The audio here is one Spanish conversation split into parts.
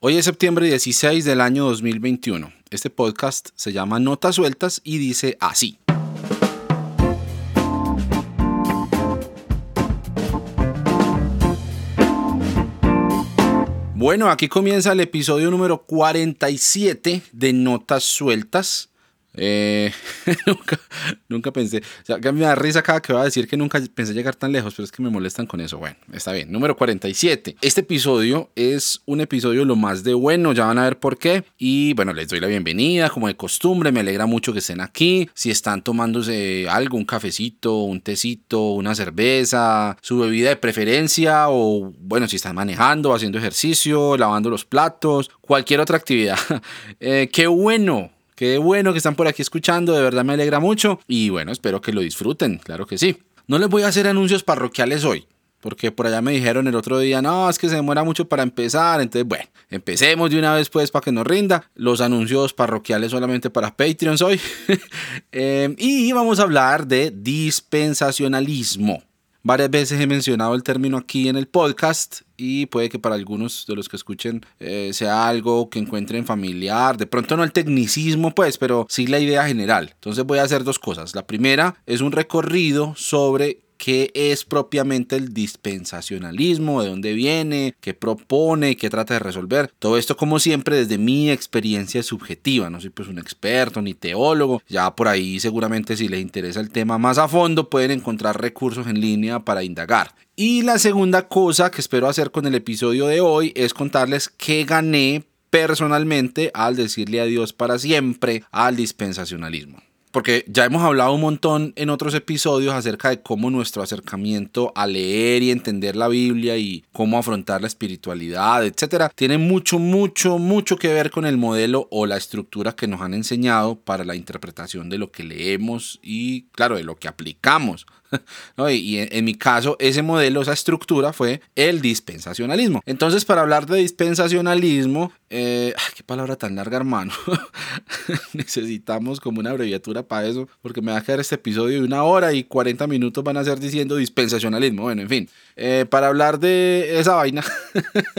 Hoy es septiembre 16 del año 2021. Este podcast se llama Notas Sueltas y dice así. Bueno, aquí comienza el episodio número 47 de Notas Sueltas. Eh, nunca, nunca pensé, o sea, me da risa cada que va a decir que nunca pensé llegar tan lejos, pero es que me molestan con eso. Bueno, está bien. Número 47. Este episodio es un episodio lo más de bueno, ya van a ver por qué. Y bueno, les doy la bienvenida, como de costumbre, me alegra mucho que estén aquí. Si están tomándose algo, un cafecito, un tecito, una cerveza, su bebida de preferencia, o bueno, si están manejando, haciendo ejercicio, lavando los platos, cualquier otra actividad. Eh, qué bueno Qué bueno que están por aquí escuchando, de verdad me alegra mucho y bueno, espero que lo disfruten, claro que sí. No les voy a hacer anuncios parroquiales hoy, porque por allá me dijeron el otro día, no, es que se demora mucho para empezar, entonces bueno, empecemos de una vez pues para que nos rinda. Los anuncios parroquiales solamente para Patreons hoy. eh, y vamos a hablar de dispensacionalismo. Varias veces he mencionado el término aquí en el podcast y puede que para algunos de los que escuchen eh, sea algo que encuentren familiar. De pronto no el tecnicismo, pues, pero sí la idea general. Entonces voy a hacer dos cosas. La primera es un recorrido sobre qué es propiamente el dispensacionalismo, de dónde viene, qué propone, qué trata de resolver. Todo esto como siempre desde mi experiencia subjetiva, no soy pues un experto ni teólogo, ya por ahí seguramente si les interesa el tema más a fondo pueden encontrar recursos en línea para indagar. Y la segunda cosa que espero hacer con el episodio de hoy es contarles qué gané personalmente al decirle adiós para siempre al dispensacionalismo porque ya hemos hablado un montón en otros episodios acerca de cómo nuestro acercamiento a leer y entender la Biblia y cómo afrontar la espiritualidad, etcétera, tiene mucho, mucho, mucho que ver con el modelo o la estructura que nos han enseñado para la interpretación de lo que leemos y, claro, de lo que aplicamos Y en, mi caso, ese modelo, esa estructura fue el dispensacionalismo. Entonces, para hablar de dispensacionalismo, eh, qué palabra tan larga, hermano. Necesitamos como una abreviatura para eso, porque me va a quedar este episodio de una hora y 40 minutos van a ser diciendo dispensacionalismo. Bueno, en fin, eh, para hablar de esa vaina,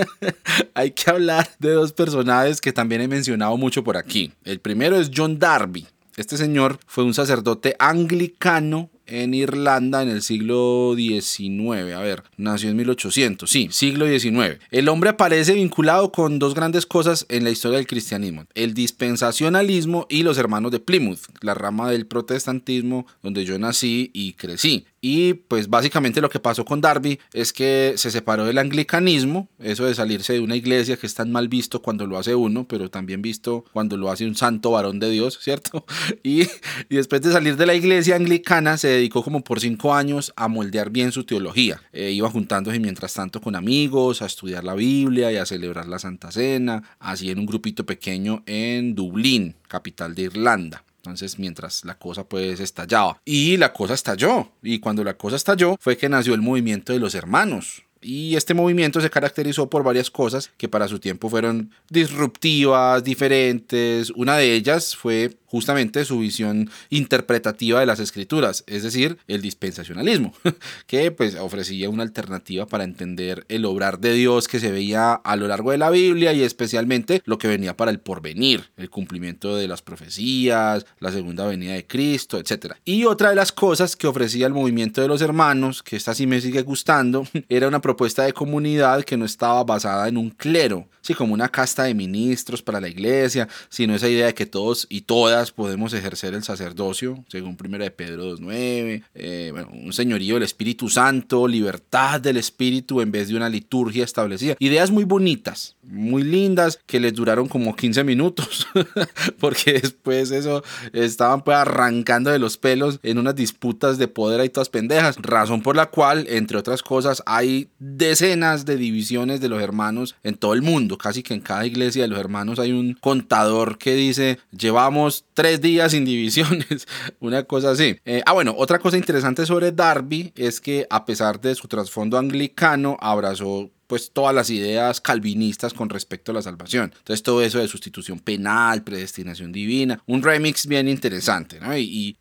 hay que hablar de dos personajes que también he mencionado mucho por aquí. El primero es John Darby. Este señor fue un sacerdote anglicano en Irlanda en el siglo XIX. A ver, nació en 1800, sí, siglo XIX. El hombre aparece vinculado con dos grandes cosas en la historia del cristianismo, el dispensacionalismo y los hermanos de Plymouth, la rama del protestantismo donde yo nací y crecí. Y pues básicamente lo que pasó con Darby es que se separó del anglicanismo, eso de salirse de una iglesia que es tan mal visto cuando lo hace uno, pero también visto cuando lo hace un santo varón de Dios, ¿cierto? Y, y después de salir de la iglesia anglicana se dedicó como por cinco años a moldear bien su teología. Eh, iba juntándose mientras tanto con amigos, a estudiar la Biblia y a celebrar la Santa Cena, así en un grupito pequeño en Dublín, capital de Irlanda. Entonces, mientras la cosa pues estallaba. Y la cosa estalló. Y cuando la cosa estalló fue que nació el movimiento de los hermanos. Y este movimiento se caracterizó por varias cosas que para su tiempo fueron disruptivas, diferentes. Una de ellas fue justamente su visión interpretativa de las escrituras, es decir, el dispensacionalismo, que pues ofrecía una alternativa para entender el obrar de Dios que se veía a lo largo de la Biblia y especialmente lo que venía para el porvenir, el cumplimiento de las profecías, la segunda venida de Cristo, etc. Y otra de las cosas que ofrecía el movimiento de los hermanos, que esta sí me sigue gustando, era una propuesta de comunidad que no estaba basada en un clero, sí, como una casta de ministros para la iglesia, sino esa idea de que todos y todas podemos ejercer el sacerdocio, según 1 de Pedro 2.9, eh, un señorío del Espíritu Santo, libertad del Espíritu en vez de una liturgia establecida. Ideas muy bonitas, muy lindas, que les duraron como 15 minutos, porque después eso estaban pues arrancando de los pelos en unas disputas de poder y todas pendejas, razón por la cual, entre otras cosas, hay decenas de divisiones de los hermanos en todo el mundo, casi que en cada iglesia de los hermanos hay un contador que dice, llevamos tres días sin divisiones, una cosa así. Eh, ah, bueno, otra cosa interesante sobre Darby es que a pesar de su trasfondo anglicano, abrazó pues todas las ideas calvinistas con respecto a la salvación. Entonces todo eso de sustitución penal, predestinación divina, un remix bien interesante, ¿no? Y,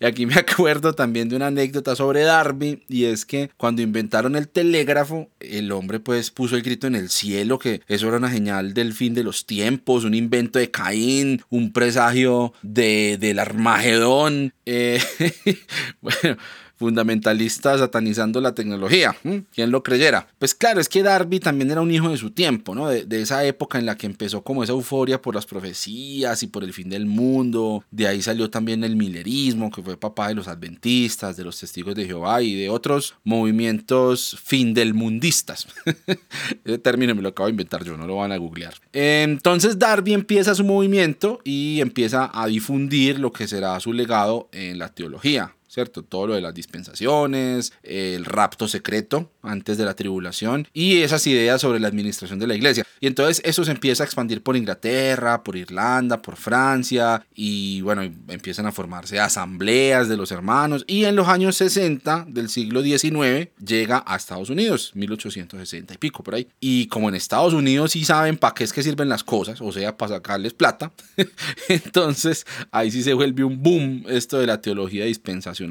aquí me acuerdo también de una anécdota sobre Darby y es que cuando inventaron el telégrafo, el hombre pues puso el grito en el cielo que eso era una señal del fin de los tiempos, un invento de Caín, un presagio de, del Armagedón. Eh, bueno, fundamentalista satanizando la tecnología. ¿Quién lo creyera? Pues claro, es que Darby también era un hijo de su tiempo, ¿no? De, esa época en la que empezó como esa euforia por las profecías y por el fin del mundo. De ahí salió también el milerismo, que fue papá de los adventistas, de los testigos de Jehová y de otros movimientos fin del mundistas. Ese término me lo acabo de inventar yo, no lo van a googlear. Entonces Darby empieza su movimiento y empieza a difundir lo que será su legado en la teología. ¿Cierto? Todo lo de las dispensaciones, el rapto secreto antes de la tribulación y esas ideas sobre la administración de la iglesia. Y entonces eso se empieza a expandir por Inglaterra, por Irlanda, por Francia y bueno, empiezan a formarse asambleas de los hermanos y en los años 60 del siglo XIX llega a Estados Unidos, 1860 y pico por ahí. Y como en Estados Unidos sí saben para qué es que sirven las cosas, o sea, para sacarles plata, entonces ahí sí se vuelve un boom esto de la teología dispensacional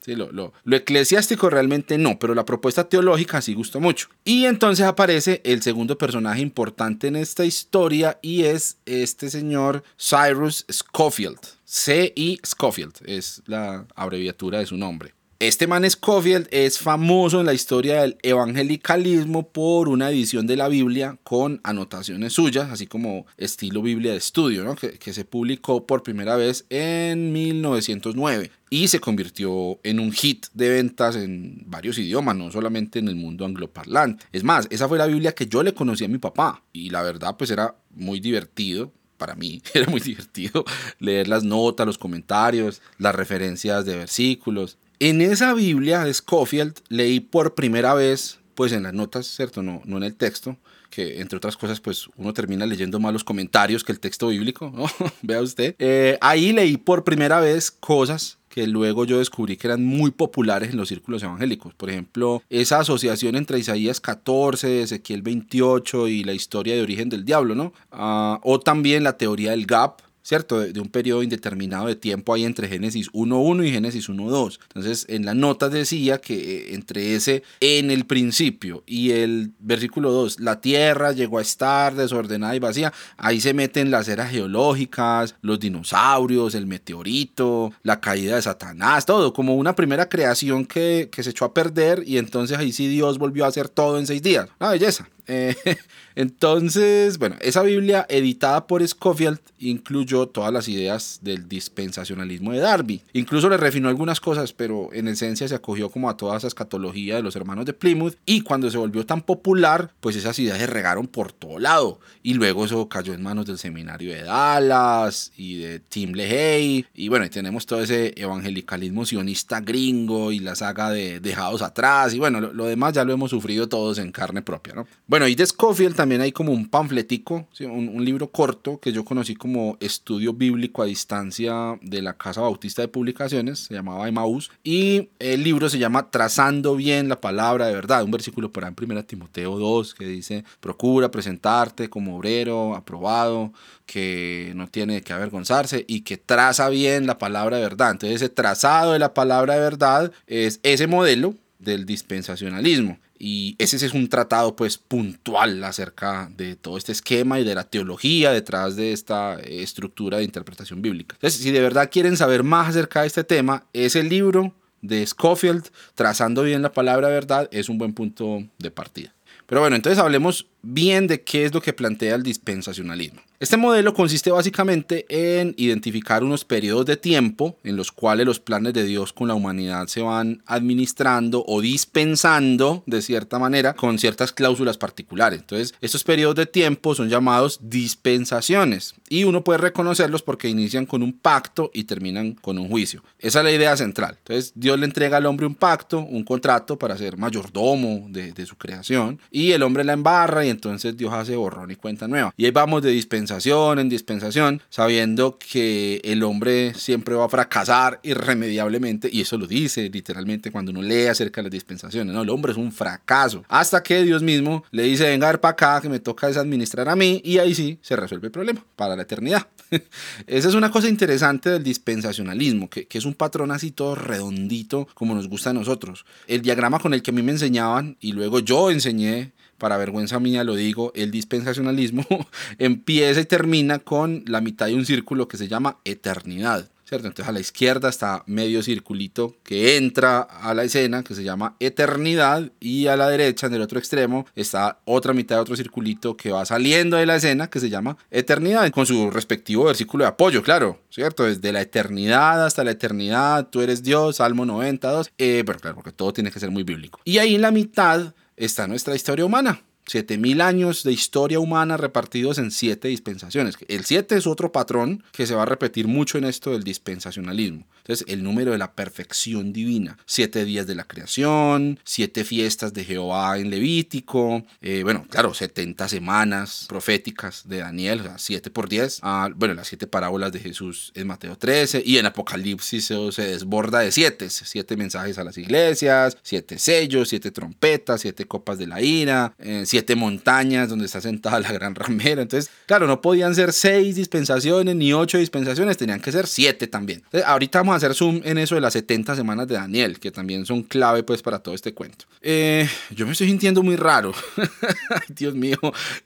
Sí, lo, lo, lo, eclesiástico realmente no, pero la propuesta teológica sí gustó mucho. Y entonces aparece el segundo personaje importante en esta historia y es este señor Cyrus Schofield. C.I. Schofield es la abreviatura de su nombre. Este man Scofield es famoso en la historia del evangelicalismo por una edición de la Biblia con anotaciones suyas, así como estilo Biblia de estudio, ¿no? que, que se publicó por primera vez en 1909 y se convirtió en un hit de ventas en varios idiomas, no solamente en el mundo angloparlante. Es más, esa fue la Biblia que yo le conocí a mi papá y la verdad pues era muy divertido para mí era muy divertido leer las notas, los comentarios, las referencias de versículos. En esa Biblia de Scofield leí por primera vez, pues en las notas, ¿cierto? No, no en el texto, que entre otras cosas, pues uno termina leyendo más los comentarios que el texto bíblico, ¿no? Vea usted. Eh, ahí leí por primera vez cosas que luego yo descubrí que eran muy populares en los círculos evangélicos. Por ejemplo, esa asociación entre Isaías 14, Ezequiel 28 y la historia de origen del diablo, ¿no? Ah, o también la teoría del gap, ¿cierto? De, un periodo indeterminado de tiempo ahí entre Génesis 1.1 y Génesis 1.2. Entonces, en la nota decía que eh, entre ese en el principio y el versículo 2, la tierra llegó a estar desordenada y vacía, ahí se meten las eras geológicas, los dinosaurios, el meteorito, la caída de Satanás, todo, como una primera creación que, que se echó a perder y entonces ahí sí Dios volvió a hacer todo en seis días. Una belleza. Eh, entonces, bueno, esa Biblia editada por Scofield incluyó todas las ideas del dispensacionalismo de Darby. Incluso le refinó algunas cosas, pero en esencia se acogió como a toda esa escatología de los hermanos de Plymouth. Y cuando se volvió tan popular, pues esas ideas se regaron por todo lado. Y luego eso cayó en manos del seminario de Dallas y de Tim LaHaye. Y bueno, y tenemos todo ese evangelicalismo sionista gringo y la saga de Dejados Atrás. Y bueno, lo, demás ya lo hemos sufrido todos en carne propia, ¿no? Bueno, y de Scofield también hay como un panfletico, un, libro corto que yo conocí como Estudio Bíblico a Distancia de la Casa Bautista de Publicaciones, se llamaba Emmaus, y el libro se llama Trazando bien la palabra de verdad, un versículo por ahí en 1 Timoteo 2 que dice, procura presentarte como obrero, aprobado, que no tiene que avergonzarse y que traza bien la palabra de verdad. Entonces ese trazado de la palabra de verdad es ese modelo del dispensacionalismo. Y ese es un tratado pues puntual acerca de todo este esquema y de la teología detrás de esta estructura de interpretación bíblica. Entonces, si de verdad quieren saber más acerca de este tema, ese libro de Schofield, Trazando bien la palabra verdad, es un buen punto de partida. Pero bueno, entonces hablemos bien de qué es lo que plantea el dispensacionalismo. Este modelo consiste básicamente en identificar unos periodos de tiempo en los cuales los planes de Dios con la humanidad se van administrando o dispensando de cierta manera con ciertas cláusulas particulares. Entonces, estos periodos de tiempo son llamados dispensaciones y uno puede reconocerlos porque inician con un pacto y terminan con un juicio. Esa es la idea central. Entonces, Dios le entrega al hombre un pacto, un contrato para ser mayordomo de, su creación y el hombre la embarra y entonces Dios hace borrón y cuenta nueva. Y ahí vamos de dispensación en dispensación, sabiendo que el hombre siempre va a fracasar irremediablemente, y eso lo dice literalmente cuando uno lee acerca de las dispensaciones, ¿no? El hombre es un fracaso, hasta que Dios mismo le dice, venga a ver para acá, que me toca administrar a mí, y ahí sí se resuelve el problema para la eternidad. Esa es una cosa interesante del dispensacionalismo, que, que es un patrón así todo redondito como nos gusta a nosotros. El diagrama con el que a mí me enseñaban y luego yo enseñé para vergüenza mía lo digo, el dispensacionalismo empieza y termina con la mitad de un círculo que se llama eternidad. Entonces a la izquierda está medio circulito que entra a la escena que se llama eternidad y a la derecha en el otro extremo está otra mitad de otro circulito que va saliendo de la escena que se llama eternidad con su respectivo versículo de apoyo, claro, ¿cierto? Desde la eternidad hasta la eternidad, tú eres Dios, Salmo 92, eh, pero claro, porque todo tiene que ser muy bíblico. Y ahí en la mitad está nuestra historia humana, 7000 años de historia humana repartidos en siete dispensaciones. El 7 es otro patrón que se va a repetir mucho en esto del dispensacionalismo. Entonces, el número de la perfección divina. Siete días de la creación, siete fiestas de Jehová en Levítico, eh, bueno, claro, 70 semanas proféticas de Daniel, o sea, 7 por 10. Ah, bueno, las siete parábolas de Jesús en Mateo 13 y en Apocalipsis se, se desborda de siete. Siete mensajes a las iglesias, siete sellos, siete trompetas, siete copas de la ira, eh, siete montañas donde está sentada la gran ramera. Entonces, claro, no podían ser seis dispensaciones ni ocho dispensaciones, tenían que ser siete también. ahorita vamos a hacer zoom en eso de las 70 semanas de Daniel, que también son clave pues para todo este cuento. Eh, yo me estoy sintiendo muy raro. Dios mío,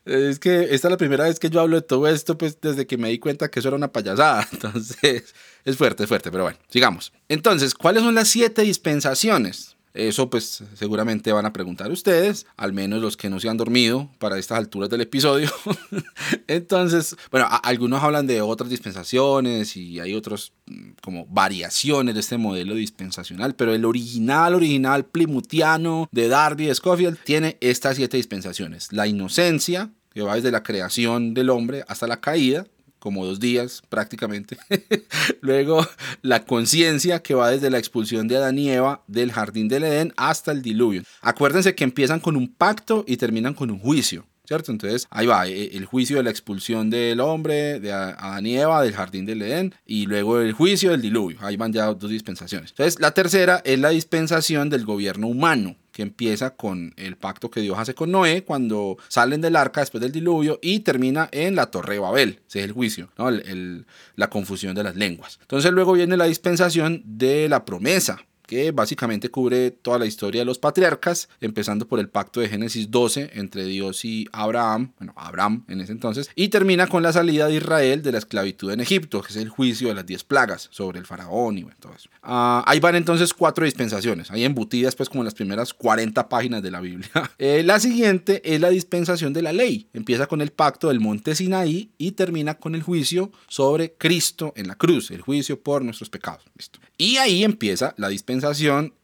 es que esta es la primera vez que yo hablo de todo esto, pues desde que me di cuenta que eso era una payasada. Entonces, es fuerte, es fuerte, pero bueno, sigamos. Entonces, ¿cuáles son las siete dispensaciones? Eso pues seguramente van a preguntar ustedes, al menos los que no se han dormido para estas alturas del episodio. Entonces, bueno, algunos hablan de otras dispensaciones y hay otros mm, como variaciones de este modelo dispensacional, pero el original, original plimutiano de Darby Scofield tiene estas siete dispensaciones. La inocencia, que va desde la creación del hombre hasta la caída, como dos días prácticamente. Luego la conciencia que va desde la expulsión de Adán y Eva del jardín del Edén hasta el diluvio. Acuérdense que empiezan con un pacto y terminan con un juicio. ¿Cierto? Entonces ahí va eh, el juicio de la expulsión del hombre, de Adán y Eva, del jardín del Edén, y luego el juicio del diluvio. Ahí van ya dos dispensaciones. Entonces la tercera es la dispensación del gobierno humano que empieza con el pacto que Dios hace con Noé cuando salen del arca después del diluvio y termina en la torre de Babel, ese es el juicio, ¿no? la confusión de las lenguas. Entonces luego viene la dispensación de la promesa, que básicamente cubre toda la historia de los patriarcas, empezando por el pacto de Génesis 12 entre Dios y Abraham, bueno, Abraham en ese entonces, y termina con la salida de Israel de la esclavitud en Egipto, que es el juicio de las diez plagas sobre el faraón y bueno, todo eso. Ah, ahí van entonces cuatro dispensaciones, ahí embutidas pues como las primeras 40 páginas de la Biblia. Eh, la siguiente es la dispensación de la ley, empieza con el pacto del monte Sinaí y termina con el juicio sobre Cristo en la cruz, el juicio por nuestros pecados. ¿Listo? Y ahí empieza la dispensación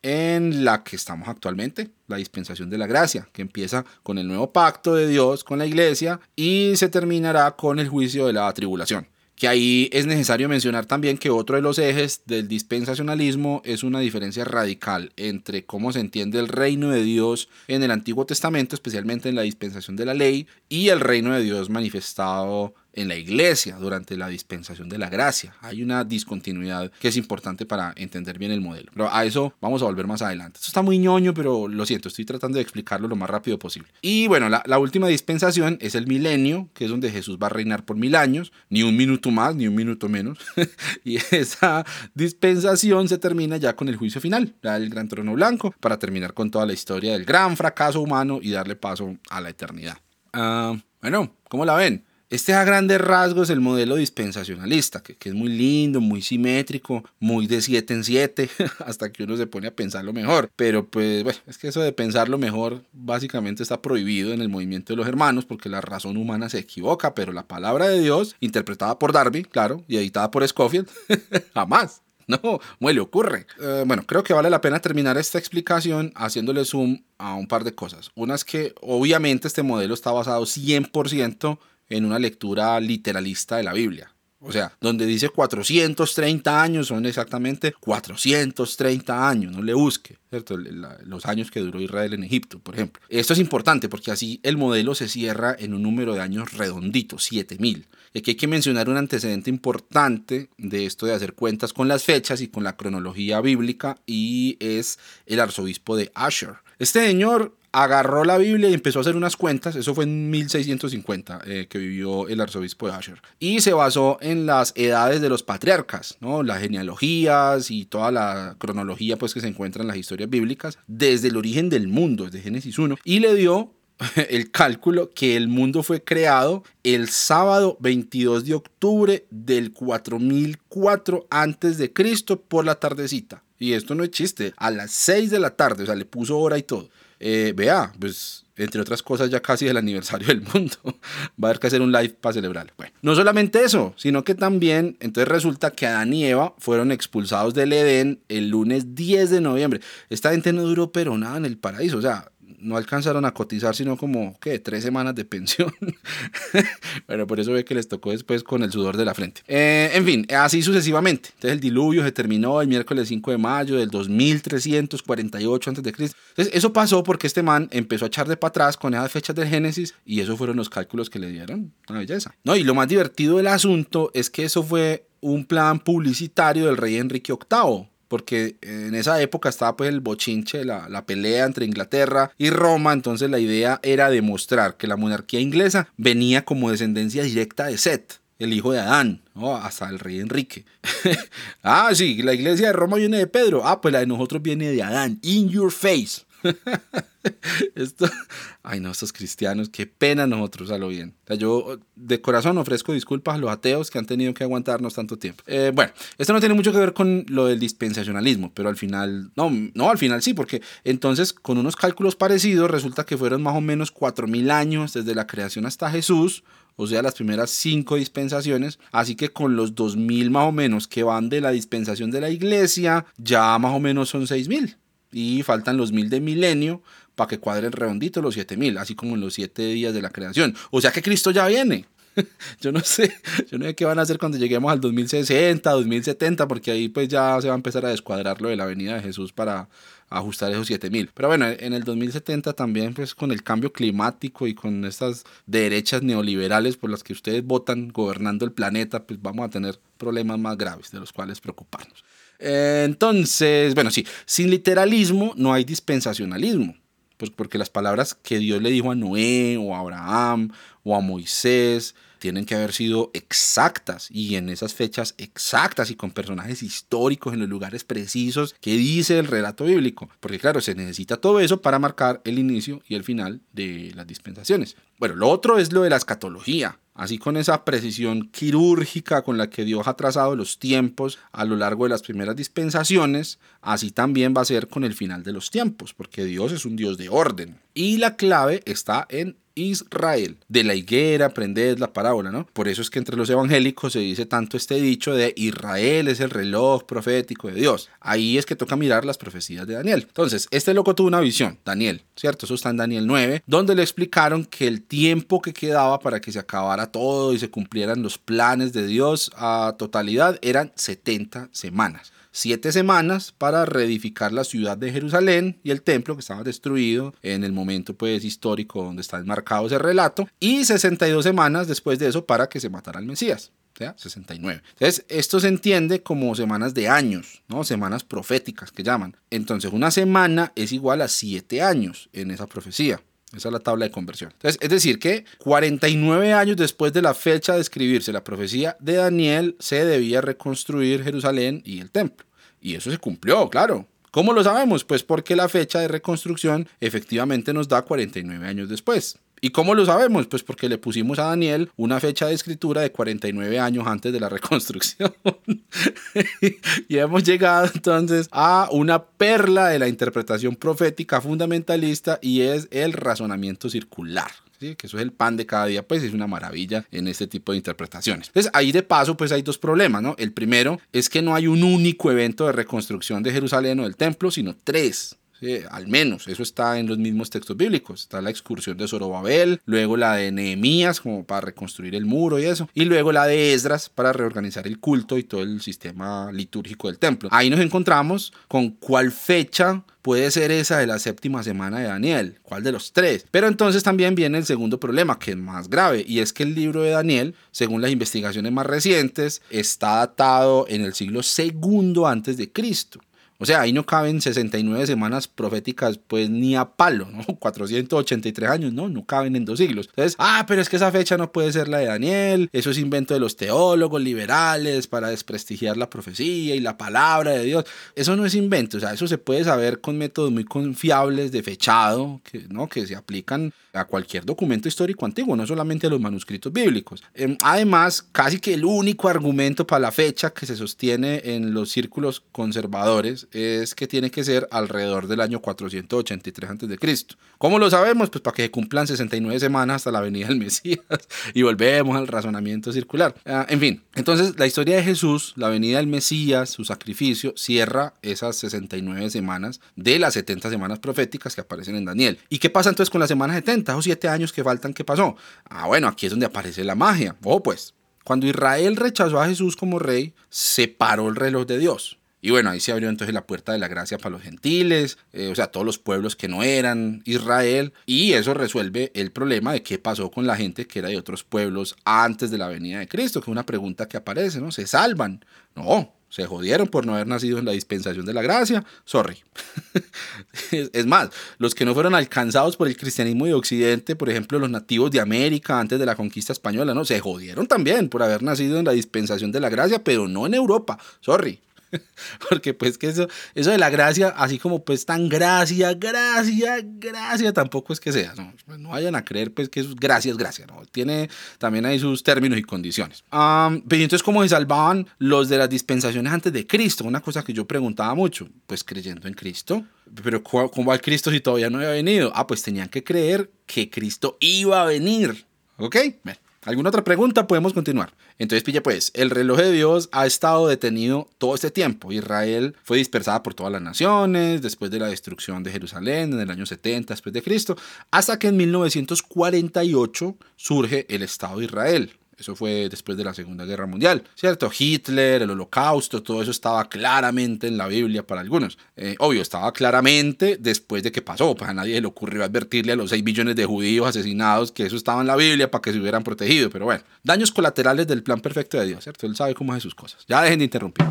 en la que estamos actualmente, la dispensación de la gracia, que empieza con el nuevo pacto de Dios con la iglesia y se terminará con el juicio de la tribulación. Que ahí es necesario mencionar también que otro de los ejes del dispensacionalismo es una diferencia radical entre cómo se entiende el reino de Dios en el Antiguo Testamento, especialmente en la dispensación de la ley, y el reino de Dios manifestado en la iglesia durante la dispensación de la gracia. Hay una discontinuidad que es importante para entender bien el modelo. Pero a eso vamos a volver más adelante. Esto está muy ñoño, pero lo siento, estoy tratando de explicarlo lo más rápido posible. Y bueno, la, la última dispensación es el milenio, que es donde Jesús va a reinar por mil años, ni un minuto más, ni un minuto menos. y esa dispensación se termina ya con el juicio final, el gran trono blanco, para terminar con toda la historia del gran fracaso humano y darle paso a la eternidad. Ah, bueno, ¿cómo la ven? Este a grandes rasgos el modelo dispensacionalista, que, es muy lindo, muy simétrico, muy de 7 en 7, hasta que uno se pone a pensarlo mejor. Pero pues bueno, es que eso de pensarlo mejor básicamente está prohibido en el movimiento de los hermanos porque la razón humana se equivoca, pero la palabra de Dios, interpretada por Darby, claro, y editada por Scofield, jamás. No, ¿cómo le ocurre? Eh, bueno, creo que vale la pena terminar esta explicación haciéndole zoom a un par de cosas. Una es que obviamente este modelo está basado 100% en una lectura literalista de la Biblia. O sea, donde dice 430 años son exactamente 430 años, no le busque, ¿cierto? Los años que duró Israel en Egipto, por ejemplo. Esto es importante porque así el modelo se cierra en un número de años redondito, 7000. Y aquí hay que mencionar un antecedente importante de esto de hacer cuentas con las fechas y con la cronología bíblica y es el arzobispo de Asher. Este señor agarró la Biblia y empezó a hacer unas cuentas, eso fue en 1650 eh, que vivió el arzobispo de Asher, y se basó en las edades de los patriarcas, ¿no? las genealogías y toda la cronología pues, que se encuentra en las historias bíblicas, desde el origen del mundo, desde Génesis 1, y le dio el cálculo que el mundo fue creado el sábado 22 de octubre del 4004 antes de Cristo por la tardecita. Y esto no es chiste, a las 6 de la tarde, o sea, le puso hora y todo. Eh, vea, pues entre otras cosas ya casi el aniversario del mundo. Va a haber que hacer un live para celebrarlo. Bueno, no solamente eso, sino que también, entonces resulta que Adán y Eva fueron expulsados del Edén el lunes 10 de noviembre. Esta gente no duró pero nada en el paraíso, o sea, no alcanzaron a cotizar sino como, ¿qué? Tres semanas de pensión. bueno, por eso ve que les tocó después con el sudor de la frente. Eh, en fin, así sucesivamente. Entonces el diluvio se terminó el miércoles 5 de mayo del 2348 a.C. Entonces eso pasó porque este man empezó a echar de para atrás con esas fechas del Génesis y esos fueron los cálculos que le dieron. Una belleza. No, y lo más divertido del asunto es que eso fue un plan publicitario del rey Enrique VIII porque en esa época estaba pues el bochinche, la, la, pelea entre Inglaterra y Roma, entonces la idea era demostrar que la monarquía inglesa venía como descendencia directa de Seth, el hijo de Adán, hasta el rey Enrique. ah, sí, la iglesia de Roma viene de Pedro, ah, pues la de nosotros viene de Adán, in your face. Esto, ay no, estos cristianos, qué pena nosotros a lo bien. yo de corazón ofrezco disculpas a los ateos que han tenido que aguantarnos tanto tiempo. Eh, bueno, esto no tiene mucho que ver con lo del dispensacionalismo, pero al final, no, no, al final sí, porque entonces con unos cálculos parecidos resulta que fueron más o menos 4.000 años desde la creación hasta Jesús, o sea, las primeras cinco dispensaciones. Así que con los 2000 más o menos que van de la dispensación de la iglesia, ya más o menos son 6000 y faltan los mil de milenio para que cuadren redondito los siete mil, así como en los siete días de la creación. O sea que Cristo ya viene. yo no sé, yo no sé qué van a hacer cuando lleguemos al 2060, 2070, porque ahí pues ya se va a empezar a descuadrar lo de la venida de Jesús para ajustar esos 7000. Pero bueno, en el 2070 también pues con el cambio climático y con estas derechas neoliberales por las que ustedes votan gobernando el planeta, pues vamos a tener problemas más graves de los cuales preocuparnos. Entonces, bueno, sí, sin literalismo no hay dispensacionalismo, pues porque las palabras que Dios le dijo a Noé o a Abraham o a Moisés tienen que haber sido exactas y en esas fechas exactas y con personajes históricos en los lugares precisos que dice el relato bíblico. Porque claro, se necesita todo eso para marcar el inicio y el final de las dispensaciones. Bueno, lo otro es lo de la escatología. Así con esa precisión quirúrgica con la que Dios ha trazado los tiempos a lo largo de las primeras dispensaciones, así también va a ser con el final de los tiempos, porque Dios es un Dios de orden. Y la clave está en Israel. De la higuera aprended la parábola, ¿no? Por eso es que entre los evangélicos se dice tanto este dicho de Israel es el reloj profético de Dios. Ahí es que toca mirar las profecías de Daniel. Entonces, este loco tuvo una visión, Daniel, ¿cierto? Eso está en Daniel 9, donde le explicaron que el tiempo que quedaba para que se acabara todo y se cumplieran los planes de Dios a totalidad eran 70 semanas siete semanas para reedificar la ciudad de Jerusalén y el templo que estaba destruido en el momento pues histórico donde está enmarcado ese relato y 62 semanas después de eso para que se matara el Mesías. O sea, 69. Entonces, esto se entiende como semanas de años, ¿no? Semanas proféticas que llaman. Entonces, una semana es igual a siete años en esa profecía. Esa es la tabla de conversión. Entonces, es decir, que 49 años después de la fecha de escribirse la profecía de Daniel, se debía reconstruir Jerusalén y el templo. Y eso se cumplió, claro. ¿Cómo lo sabemos? Pues porque la fecha de reconstrucción efectivamente nos da 49 años después. ¿Y cómo lo sabemos? Pues porque le pusimos a Daniel una fecha de escritura de 49 años antes de la reconstrucción. y hemos llegado entonces a una perla de la interpretación profética fundamentalista y es el razonamiento circular que eso es el pan de cada día, pues es una maravilla en este tipo de interpretaciones. Entonces ahí de paso pues hay dos problemas, ¿no? El primero es que no hay un único evento de reconstrucción de Jerusalén o del templo, sino tres. Al menos, eso está en los mismos textos bíblicos. Está la excursión de Zorobabel, luego la de Nehemías como para reconstruir el muro y eso, y luego la de Esdras para reorganizar el culto y todo el sistema litúrgico del templo. Ahí nos encontramos con cuál fecha puede ser esa de la séptima semana de Daniel, cuál de los tres. Pero entonces también viene el segundo problema, que es más grave, y es que el libro de Daniel, según las investigaciones más recientes, está datado en el siglo segundo antes de Cristo. O sea, ahí no caben 69 semanas proféticas, pues ni a palo, ¿no? 483 años, ¿no? No caben en dos siglos. Entonces, ah, pero es que esa fecha no puede ser la de Daniel, eso es invento de los teólogos liberales para desprestigiar la profecía y la palabra de Dios. Eso no es invento, o sea, eso se puede saber con métodos muy confiables de fechado, que, ¿no? Que se aplican a cualquier documento histórico antiguo, no solamente a los manuscritos bíblicos. Em, además, casi que el único argumento para la fecha que se sostiene en los círculos conservadores es que tiene que ser alrededor del año 483 a.C. ¿Cómo lo sabemos? Pues para que se cumplan 69 semanas hasta la venida del Mesías y volvemos al razonamiento circular. Ah, en fin, entonces la historia de Jesús, la venida del Mesías, su sacrificio, cierra esas 69 semanas de las 70 semanas proféticas que aparecen en Daniel. ¿Y qué pasa entonces con las semanas 70 o 7 años que faltan? ¿Qué pasó? Ah, bueno, aquí es donde aparece la magia. Oh, pues, cuando Israel rechazó a Jesús como rey, separó el reloj de Dios. Y bueno, ahí se abrió entonces la puerta de la gracia para los gentiles, eh, o sea, todos los pueblos que no eran Israel, y eso resuelve el problema de qué pasó con la gente que era de otros pueblos antes de la venida de Cristo, que es una pregunta que aparece, ¿no? ¿Se salvan? No, se jodieron por no haber nacido en la dispensación de la gracia, sorry. es más, los que no fueron alcanzados por el cristianismo de Occidente, por ejemplo, los nativos de América antes de la conquista española, ¿no? Se jodieron también por haber nacido en la dispensación de la gracia, pero no en Europa, sorry. Porque pues que eso, eso de la gracia, así como pues tan gracia, gracia, gracia, tampoco es que sea. No, pues, no vayan a creer pues que eso es gracia, es gracia. ¿no? Tiene también ahí sus términos y condiciones. Um, pero entonces, ¿cómo se salvaban los de las dispensaciones antes de Cristo? Una cosa que yo preguntaba mucho, pues creyendo en Cristo. Pero ¿cómo va Cristo si todavía no había venido? Ah, pues tenían que creer que Cristo iba a venir. ¿Ok? ¿Alguna otra pregunta? Podemos continuar. Entonces, pilla pues, el reloj de Dios ha estado detenido todo este tiempo. Israel fue dispersada por todas las naciones después de la destrucción de Jerusalén en el año 70 después de Cristo, hasta que en 1948 surge el Estado de Israel. Eso fue después de la Segunda Guerra Mundial, ¿cierto? Hitler, el holocausto, todo eso estaba claramente en la Biblia para algunos. Eh, obvio, estaba claramente después de que pasó, pues a nadie le ocurrió advertirle a los 6 millones de judíos asesinados que eso estaba en la Biblia para que se hubieran protegido, pero bueno, daños colaterales del plan perfecto de Dios, ¿cierto? Él sabe cómo hace sus cosas. Ya dejen de interrumpir.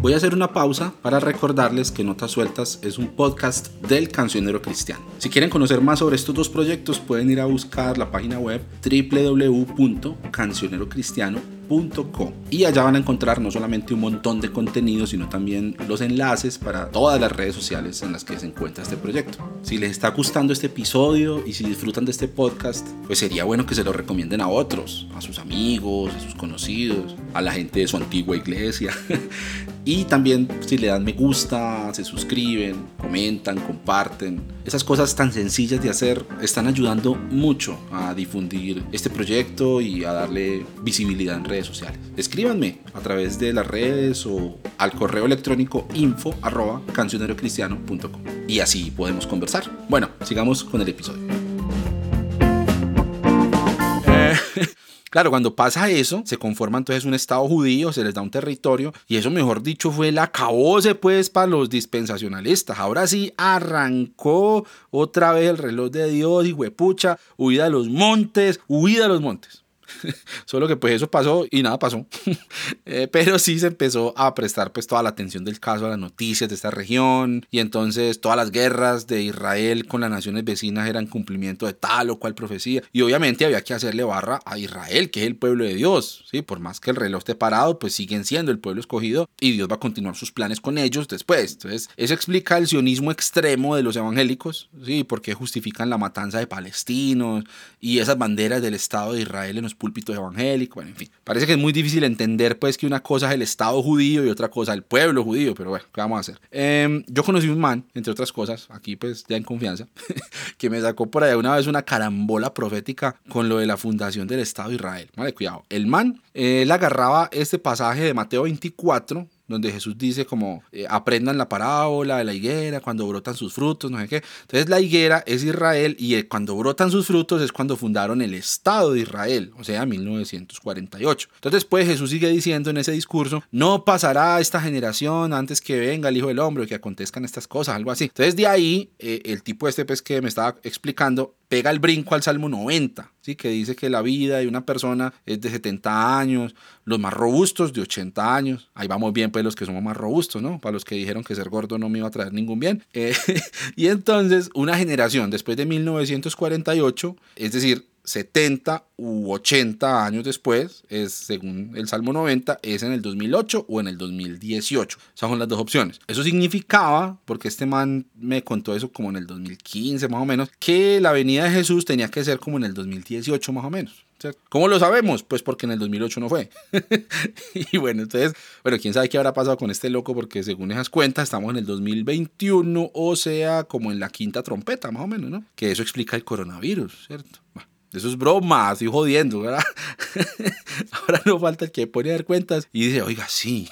Voy a hacer una pausa para recordarles que Notas Sueltas es un podcast del cancionero cristiano. Si quieren conocer más sobre estos dos proyectos pueden ir a buscar la página web www.cancionerocristiano.com y allá van a encontrar no solamente un montón de contenido, sino también los enlaces para todas las redes sociales en las que se encuentra este proyecto. Si les está gustando este episodio y si disfrutan de este podcast, pues sería bueno que se lo recomienden a otros, a sus amigos, a sus conocidos, a la gente de su antigua iglesia. y también si le dan me gusta, se suscriben, comentan, comparten. Esas cosas tan sencillas de hacer están ayudando mucho a difundir este proyecto y a darle visibilidad en redes sociales. Escríbanme a través de las redes o al correo electrónico info y así podemos conversar. Bueno, sigamos con el episodio. Eh, claro, cuando pasa eso, se conforma entonces un estado judío, se les da un territorio, y eso, mejor dicho, fue el acabose pues para los dispensacionalistas. Ahora sí arrancó otra vez el reloj de Dios y huepucha, huida a los montes, huida a los montes. Solo que pues eso pasó y nada pasó. Eh, pero sí se empezó a prestar pues toda la atención del caso a las noticias de esta región y entonces todas las guerras de Israel con las naciones vecinas eran cumplimiento de tal o cual profecía y obviamente había que hacerle barra a Israel que es el pueblo de Dios, ¿sí? Por más que el reloj esté parado pues siguen siendo el pueblo escogido y Dios va a continuar sus planes con ellos después. Entonces eso explica el sionismo extremo de los evangélicos, ¿sí? Porque justifican la matanza de palestinos y esas banderas del Estado de Israel en los púlpitos evangélicos, bueno, en fin. Parece que es muy difícil entender pues que una cosa es el Estado judío y otra cosa el pueblo judío, pero bueno, ¿qué vamos a hacer? Em, yo conocí un man, entre otras cosas, aquí pues ya en confianza, que me sacó por ahí una vez una carambola profética con lo de la fundación del Estado de Israel. Vale, cuidado. El man, él agarraba este pasaje de Mateo 24, donde Jesús dice como eh, aprendan la parábola de la higuera cuando brotan sus frutos, no sé qué. Entonces la higuera es Israel y eh, cuando brotan sus frutos es cuando fundaron el Estado de Israel, o sea, 1948. Entonces pues Jesús sigue diciendo en ese discurso, no pasará esta generación antes que venga el Hijo del Hombre, que acontezcan estas cosas, algo así. Entonces de ahí eh, el tipo este pues que me estaba explicando pega el brinco al Salmo 90, ¿sí? que dice que la vida de una persona es de 70 años, los más robustos de 80 años. Ahí vamos bien, pues los que somos más robustos, ¿no? Para los que dijeron que ser gordo no me iba a traer ningún bien. Eh, y entonces, una generación después de 1948, es decir, 70 u 80 años después, es según el Salmo 90, es en el 2008 o en el 2018. Esas son las dos opciones. Eso significaba, porque este man me contó eso como en el 2015 más o menos, que la venida de Jesús tenía que ser como en el 2018 más o menos. ¿Cómo lo sabemos? Pues porque en el 2008 no fue. y bueno, entonces, bueno, quién sabe qué habrá pasado con este loco, porque según esas cuentas estamos en el 2021, o sea, como en la quinta trompeta, más o menos, ¿no? Que eso explica el coronavirus, ¿cierto? De eso es broma, estoy jodiendo, ¿verdad? Ahora no falta el que pone a dar cuentas y dice, oiga, sí,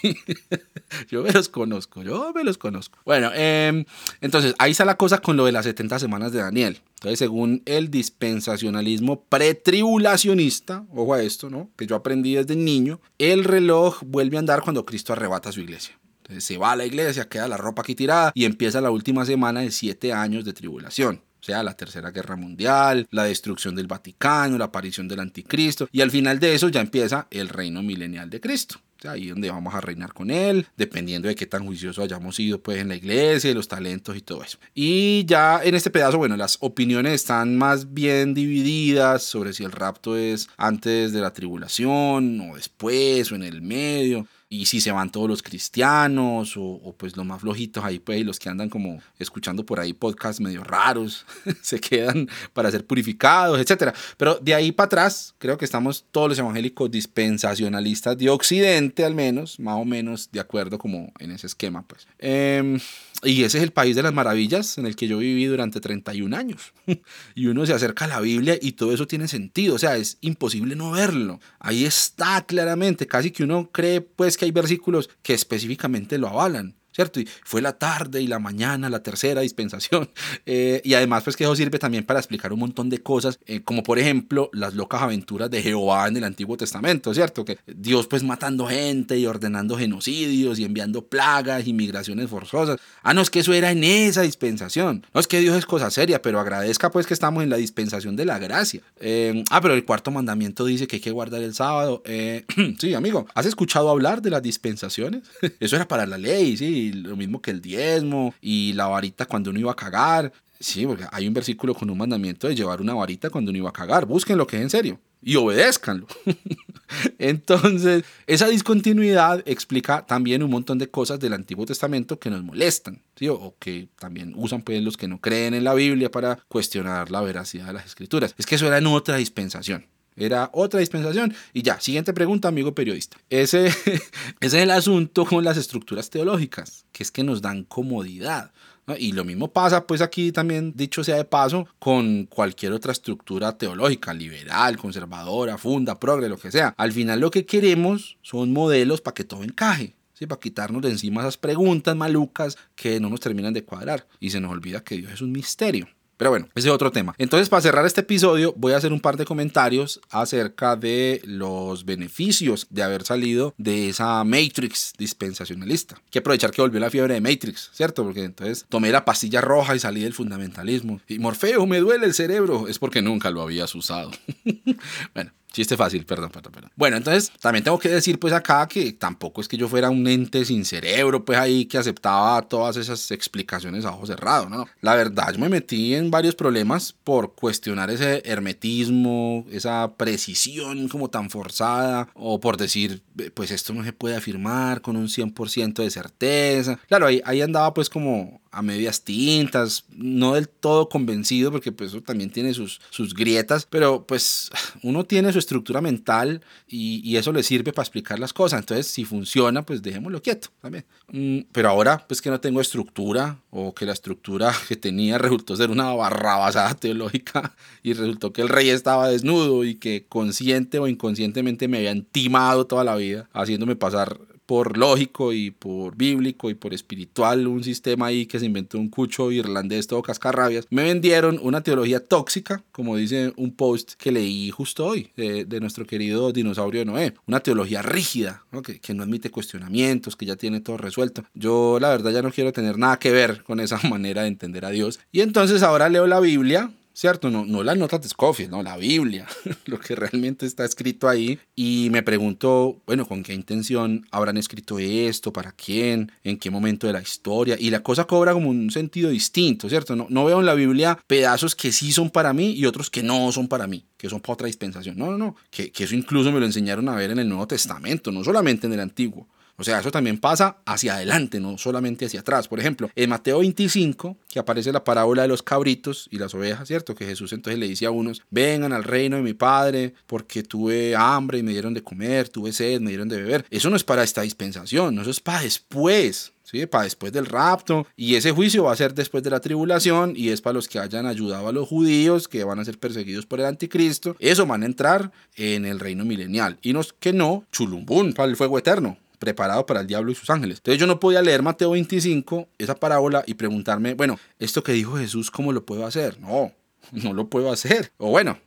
yo me los conozco, yo me los conozco. Bueno, em, entonces ahí está la cosa con lo de las 70 semanas de Daniel. Entonces, según el dispensacionalismo pretribulacionista, ojo a esto, ¿no? Que yo aprendí desde niño, el reloj vuelve a andar cuando Cristo arrebata su iglesia. Entonces se va a la iglesia, queda la ropa aquí tirada y empieza la última semana de siete años de tribulación sea, la Tercera Guerra Mundial, la destrucción del Vaticano, la aparición del Anticristo, y al final de eso ya empieza el reino milenial de Cristo. O ahí donde vamos a reinar con él, dependiendo de qué tan juicioso hayamos sido pues en la iglesia, los talentos y todo eso. Y ya en este pedazo, bueno, las opiniones están más bien divididas sobre si el rapto es antes de la tribulación o después o en el medio y si se van todos los cristianos o, pues los más flojitos ahí pues los que andan como escuchando por ahí podcasts medio raros se quedan para ser purificados etcétera. Pero de ahí para atrás creo que estamos todos los evangélicos dispensacionalistas de occidente al menos más o menos de acuerdo como en ese esquema pues. Em, y ese es el país de las maravillas en el que yo viví durante 31 años. y uno se acerca a la Biblia y todo eso tiene sentido. O sea, es imposible no verlo. Ahí está claramente. Casi que uno cree pues que hay versículos que específicamente lo avalan. ¿Cierto? Y fue la tarde y la mañana, la tercera dispensación. Eh, y además, pues que eso sirve también para explicar un montón de cosas, eh, como por ejemplo las locas aventuras de Jehová en el Antiguo Testamento, ¿cierto? Que Dios pues matando gente y ordenando genocidios y enviando plagas y migraciones forzosas. Ah, no, es que eso era en esa dispensación. No, es que Dios es cosa seria, pero agradezca pues que estamos en la dispensación de la gracia. Eh, ah, pero el cuarto mandamiento dice que hay que guardar el sábado. sí, amigo, ¿has escuchado hablar de las dispensaciones? eso era para la ley, sí lo mismo que el diezmo y la varita cuando uno iba a cagar. Sí, porque hay un versículo con un mandamiento de llevar una varita cuando uno iba a cagar. Busquen lo que es en serio y obedézcanlo. Entonces, esa discontinuidad explica también un montón de cosas del Antiguo Testamento que nos molestan, ¿sí? o que también usan pues, los que no creen en la Biblia para cuestionar la veracidad de las escrituras. Es que eso era en otra dispensación. Era otra dispensación. Y ya, siguiente pregunta, amigo periodista. Ese, ese es el asunto con las estructuras teológicas, que es que nos dan comodidad. Y lo mismo pasa, pues aquí también, dicho sea de paso, con cualquier otra estructura teológica, liberal, conservadora, funda, progre, lo que sea. Al final lo que queremos son modelos para que todo encaje. ¿sí? Para quitarnos de encima esas preguntas malucas que no nos terminan de cuadrar. Y se nos olvida que Dios es un misterio. Pero bueno, ese es otro tema. Entonces, para cerrar este episodio, voy a hacer un par de comentarios acerca de los beneficios de haber salido de esa Matrix dispensacionalista. Hay que aprovechar que volvió la fiebre de Matrix, ¿cierto? Porque entonces tomé la pastilla roja y salí del fundamentalismo. Y Morfeo, me duele el cerebro. Es porque nunca lo habías usado. bueno, Chiste fácil, perdón, perdón, perdón. Bueno, entonces también tengo que decir pues acá que tampoco es que yo fuera un ente sin cerebro, pues ahí que aceptaba todas esas explicaciones a ojo cerrado, ¿no? La verdad, yo me metí en varios problemas por cuestionar ese hermetismo, esa precisión como tan forzada, o por decir, pues esto no se puede afirmar con un 100% de certeza. Claro, ahí andaba pues como a medias tintas, no del todo convencido, porque pues eso también tiene sus, sus grietas, pero pues uno tiene su estructura mental y, y eso le sirve para explicar las cosas. Entonces, si funciona, pues dejémoslo quieto también. Mm, pero ahora, pues que no tengo estructura o que la estructura que tenía resultó ser una barrabasada teológica y resultó que el rey estaba desnudo y que consciente o inconscientemente me habían timado toda la vida, haciéndome pasar por lógico y por bíblico y por espiritual, un sistema ahí que se inventó un cucho irlandés todo cascarrabias, me vendieron una teología tóxica, como dice un post que leí justo hoy de, nuestro querido dinosaurio Noé, una teología rígida, Que, que no admite cuestionamientos, que ya tiene todo resuelto. Yo la verdad ya no quiero tener nada que ver con esa manera de entender a Dios. Y entonces ahora leo la Biblia ¿cierto? No, no las notas de Scofield, no, la Biblia, lo que realmente está escrito ahí. Y me pregunto, bueno, ¿con qué intención habrán escrito esto? ¿Para quién? ¿En qué momento de la historia? Y la cosa cobra como un sentido distinto, ¿cierto? No, no veo en la Biblia pedazos que sí son para mí y otros que no son para mí, que son para otra dispensación. No, no, no, que, que eso incluso me lo enseñaron a ver en el Nuevo Testamento, no solamente en el Antiguo. O sea, eso también pasa hacia adelante, no solamente hacia atrás. Por ejemplo, en Mateo 25, que aparece la parábola de los cabritos y las ovejas, ¿cierto? Que Jesús entonces le dice a unos, vengan al reino de mi Padre, porque tuve hambre y me dieron de comer, tuve sed, me dieron de beber. Eso no es para esta dispensación, no, eso es para después. ¿Sí? Para después del rapto. Y ese juicio va a ser después de la tribulación y es para los que hayan ayudado a los judíos que van a ser perseguidos por el anticristo. Eso van a entrar en el reino milenial. Y los que no, chulumbún, para el fuego eterno preparado para el diablo y sus ángeles. Entonces yo no podía leer Mateo 25, esa parábola, y preguntarme, bueno, esto que dijo Jesús, ¿cómo lo puedo hacer? No, no lo puedo hacer. O bueno,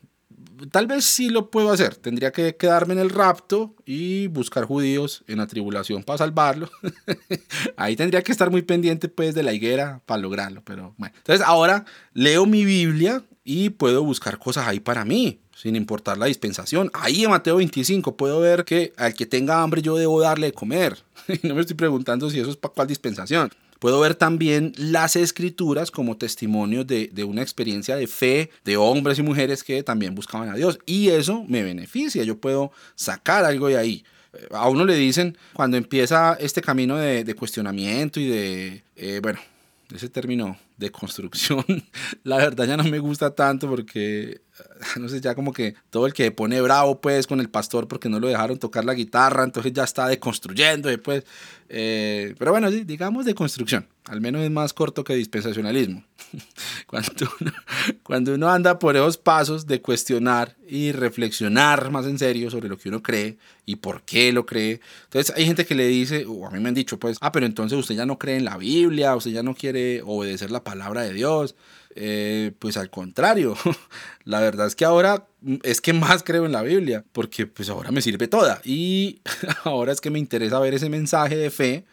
tal vez sí lo puedo hacer. Tendría que quedarme en el rapto y buscar judíos en la tribulación para salvarlo. Ahí tendría que estar muy pendiente pues de la higuera para lograrlo, pero bueno. Entonces ahora leo mi Biblia y puedo buscar cosas ahí para mí sin importar la dispensación. Ahí en Mateo 25 puedo ver que al que tenga hambre yo debo darle de comer. Y no me estoy preguntando si eso es para cuál dispensación. Puedo ver también las escrituras como testimonios de, de, una experiencia de fe de hombres y mujeres que también buscaban a Dios. Y eso me beneficia, yo puedo sacar algo de ahí. A uno le dicen, cuando empieza este camino de, de cuestionamiento y de, eh, bueno, ese término de construcción, la verdad ya no me gusta tanto porque, no sé, ya como que todo el que pone bravo pues con el pastor porque no lo dejaron tocar la guitarra, entonces ya está deconstruyendo después. Eh, pero bueno, digamos de construcción, al menos es más corto que dispensacionalismo. cuando, uno, anda por esos pasos de cuestionar y reflexionar más en serio sobre lo que uno cree y por qué lo cree. Entonces hay gente que le dice, o a mí me han dicho pues, ah, pero entonces usted ya no cree en la Biblia, usted ya no quiere obedecer la palabra de Dios. Eh, pues al contrario, la verdad es que ahora es que más creo en la Biblia, porque pues ahora me sirve toda. Y ahora es que me interesa ver ese mensaje de fe,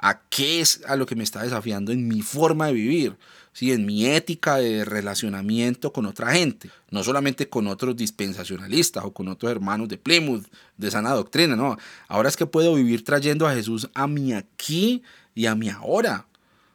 a qué es a lo que me está desafiando en mi forma de vivir. ¿sí? en mi ética de relacionamiento con otra gente, no solamente con otros dispensacionalistas o con otros hermanos de Plymouth, de sana doctrina, no. Ahora es que puedo vivir trayendo a Jesús a mi aquí y a mi ahora,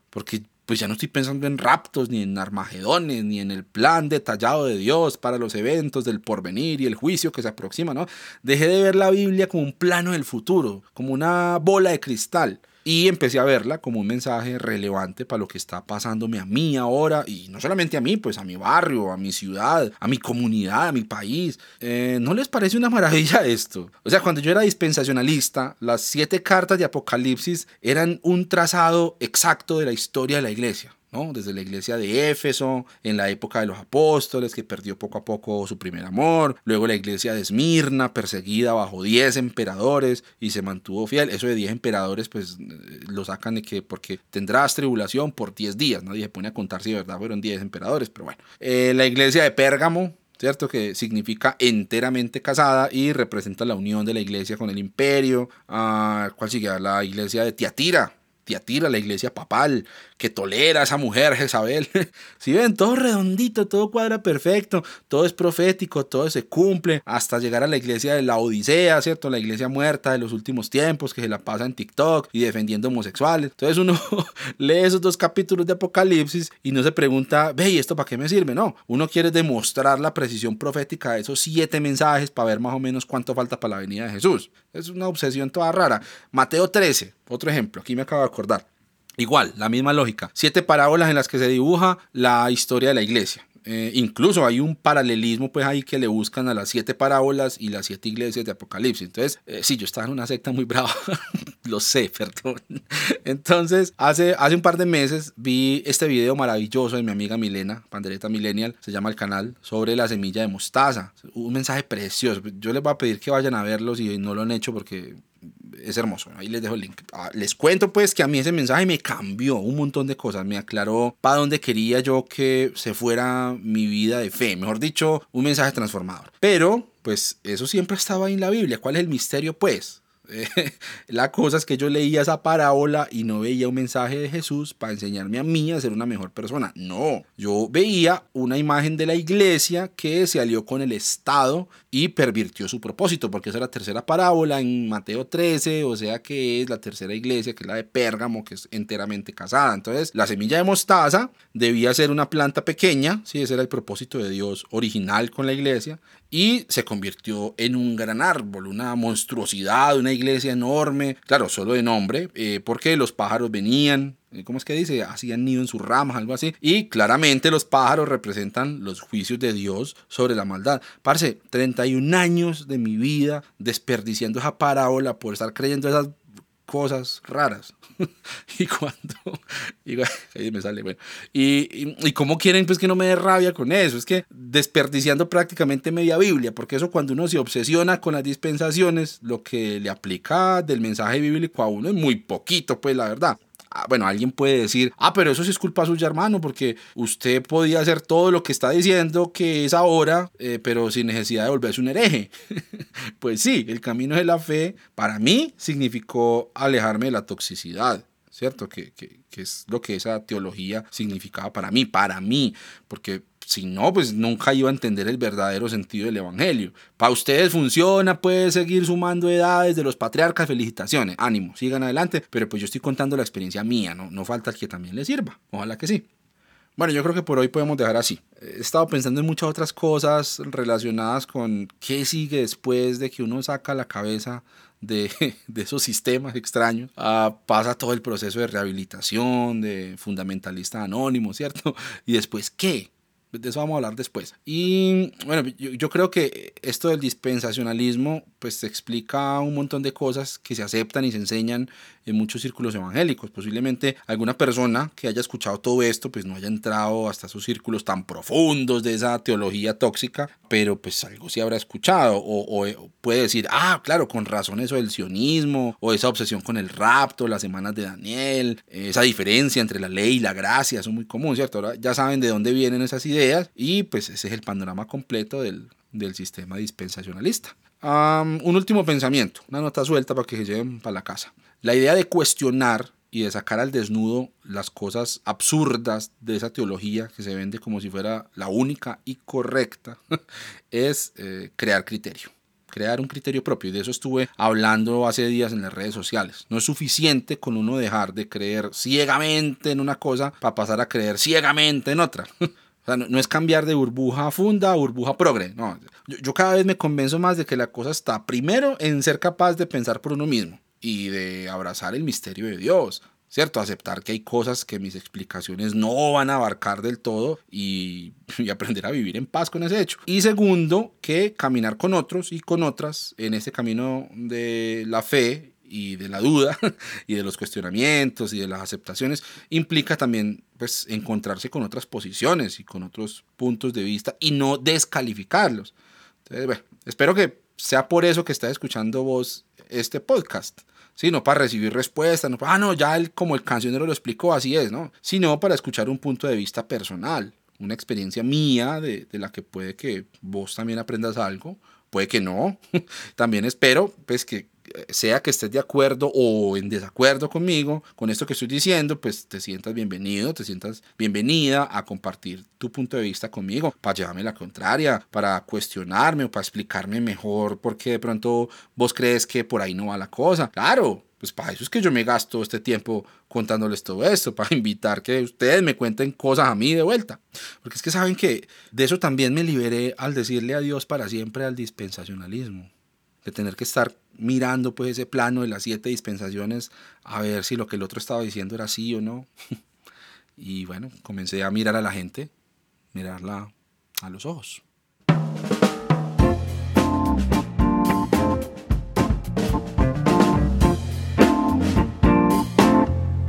porque pues ya no estoy pensando en raptos, ni en armagedones, ni en el plan detallado de Dios para los eventos del porvenir y el juicio que se aproxima, ¿no? Dejé de ver la Biblia como un plano del futuro, como una bola de cristal y empecé a verla como un mensaje relevante para lo que está pasándome a mí ahora, y no solamente a mí, pues a mi barrio, a mi ciudad, a mi comunidad, a mi país. Eh, ¿No les parece una maravilla esto? O sea, cuando yo era dispensacionalista, las siete cartas de Apocalipsis eran un trazado exacto de la historia de la iglesia desde la iglesia de Éfeso, en la época de los apóstoles, que perdió poco a poco su primer amor, luego la iglesia de Esmirna, perseguida bajo 10 emperadores y se mantuvo fiel. Eso de 10 emperadores, pues lo sacan de que porque tendrás tribulación por 10 días, nadie se pone a contar si de verdad fueron 10 emperadores, pero bueno. Eh, la iglesia de Pérgamo, ¿cierto? Que significa enteramente casada y representa la unión de la iglesia con el imperio. Ah, ¿Cuál sigue? La iglesia de Tiatira, Tiatira, la iglesia papal, que tolera a esa mujer Jezabel. si ven, todo redondito, todo cuadra perfecto, todo es profético, todo se cumple, hasta llegar a la iglesia de la Odisea, ¿cierto? La iglesia muerta de los últimos tiempos, que se la pasa en TikTok y defendiendo homosexuales. Entonces uno lee esos dos capítulos de Apocalipsis y no se pregunta, ve, ¿y esto para qué me sirve? No, uno quiere demostrar la precisión profética de esos siete mensajes para ver más o menos cuánto falta para la venida de Jesús. Es una obsesión toda rara. Mateo 13, otro ejemplo, aquí me acabo de acordar. Igual, la misma lógica. Siete parábolas en las que se dibuja la historia de la iglesia. Eh, incluso hay un paralelismo pues ahí que le buscan a las siete parábolas y las siete iglesias de Apocalipsis. Entonces, eh, sí, yo estaba en una secta muy brava, lo sé, perdón. Entonces, hace, hace un par de meses vi este video maravilloso de mi amiga Milena, Pandereta Millennial, se llama el canal, sobre la semilla de mostaza. Un mensaje precioso. Yo les voy a pedir que vayan a verlo si no lo han hecho porque es hermoso. Ahí les dejo el link. Ah, les cuento pues que a mí ese mensaje me cambió un montón de cosas. Me aclaró para dónde quería yo que se fuera mi vida de fe. Mejor dicho, un mensaje transformador. Pero pues eso siempre estaba en la Biblia. ¿Cuál es el misterio pues? la cosa es que yo leía esa parábola y no veía un mensaje de Jesús para enseñarme a mí a ser una mejor persona. No, yo veía una imagen de la iglesia que se alió con el Estado y pervirtió su propósito, porque esa es la tercera parábola en Mateo 13, o sea que es la tercera iglesia, que es la de Pérgamo, que es enteramente casada. Entonces, la semilla de mostaza debía ser una planta pequeña, si ese era el propósito de Dios original con la iglesia, y se convirtió en un gran árbol, una monstruosidad, una iglesia enorme, claro, solo de nombre, eh, porque los pájaros venían, eh, ¿cómo es que dice? Hacían nido en sus ramas, algo así. Y claramente los pájaros representan los juicios de Dios sobre la maldad. Parce, 31 años de mi vida desperdiciando esa parábola por estar creyendo esas cosas raras. y cuando. Y, ahí me sale, bueno. Y, y, cómo quieren pues que no me dé rabia con eso. Es que desperdiciando prácticamente media Biblia, porque eso cuando uno se obsesiona con las dispensaciones, lo que le aplica del mensaje bíblico a uno es muy poquito, pues la verdad. Ah, bueno, alguien puede decir, ah, pero eso sí es culpa suya, hermano, porque usted podía hacer todo lo que está diciendo que es ahora, eh, pero sin necesidad de volverse un hereje. pues sí, el camino de la fe para mí significó alejarme de la toxicidad. ¿Cierto? Que, que, que es lo que esa teología significaba para mí, para mí, porque si no, pues nunca iba a entender el verdadero sentido del Evangelio. Para ustedes funciona, puede seguir sumando edades de los patriarcas, felicitaciones, ánimo, sigan adelante, pero pues yo estoy contando la experiencia mía, no, no falta que también les sirva, ojalá que sí. Bueno, yo creo que por hoy podemos dejar así. He estado pensando en muchas otras cosas relacionadas con qué sigue después de que uno saca la cabeza de, de esos sistemas extraños. Ah, pasa todo el proceso de rehabilitación, de fundamentalista anónimo, ¿cierto? Y después, ¿qué? De eso vamos a hablar después. Y bueno, yo, creo que esto del dispensacionalismo pues explica un montón de cosas que se aceptan y se enseñan en muchos círculos evangélicos. Posiblemente alguna persona que haya escuchado todo esto pues no haya entrado hasta esos círculos tan profundos de esa teología tóxica, pero pues algo sí habrá escuchado o, puede decir, ah, claro, con razón eso del sionismo o esa obsesión con el rapto, las semanas de Daniel, esa diferencia entre la ley y la gracia, eso es muy común, ¿cierto? Ahora ya saben de dónde vienen esas ideas y pues ese es el panorama completo del, sistema dispensacionalista. un último pensamiento, una nota suelta para que se lleven para la casa. La idea de cuestionar y de sacar al desnudo las cosas absurdas de esa teología que se vende como si fuera la única y correcta es eh, crear criterio crear un criterio propio. Y de eso estuve hablando hace días en las redes sociales. No es suficiente con uno dejar de creer ciegamente en una cosa para pasar a creer ciegamente en otra. O sea, no, es cambiar de burbuja funda a burbuja progre. No, yo, cada vez me convenzo más de que la cosa está primero en ser capaz de pensar por uno mismo y de abrazar el misterio de Dios. ¿Cierto? Aceptar que hay cosas que mis explicaciones no van a abarcar del todo y, y aprender a vivir en paz con ese hecho. Y segundo, que caminar con otros y con otras en ese camino de la fe y de la duda y de los cuestionamientos y de las aceptaciones implica también pues encontrarse con otras posiciones y con otros puntos de vista y no descalificarlos. Entonces, bueno, espero que sea por eso que está escuchando vos este podcast. Sí, no para recibir respuestas, no, ah, no, ya el, como el cancionero lo explicó, así es, ¿no? Sino para escuchar un punto de vista personal, una experiencia mía de, de la que puede que vos también aprendas algo, puede que no. también espero, pues, que sea que estés de acuerdo o en desacuerdo conmigo, con esto que estoy diciendo, pues te sientas bienvenido, te sientas bienvenida a compartir tu punto de vista conmigo, para llevarme la contraria, para cuestionarme o para explicarme mejor por qué de pronto vos crees que por ahí no va la cosa. Claro, pues para eso es que yo me gasto este tiempo contándoles todo esto, para invitar que ustedes me cuenten cosas a mí de vuelta. Porque es que saben que de eso también me liberé al decirle adiós para siempre al dispensacionalismo. De tener que estar mirando pues ese plano de las siete dispensaciones a ver si lo que el otro estaba diciendo era sí o no. y bueno, comencé a mirar a la gente, mirarla a los ojos.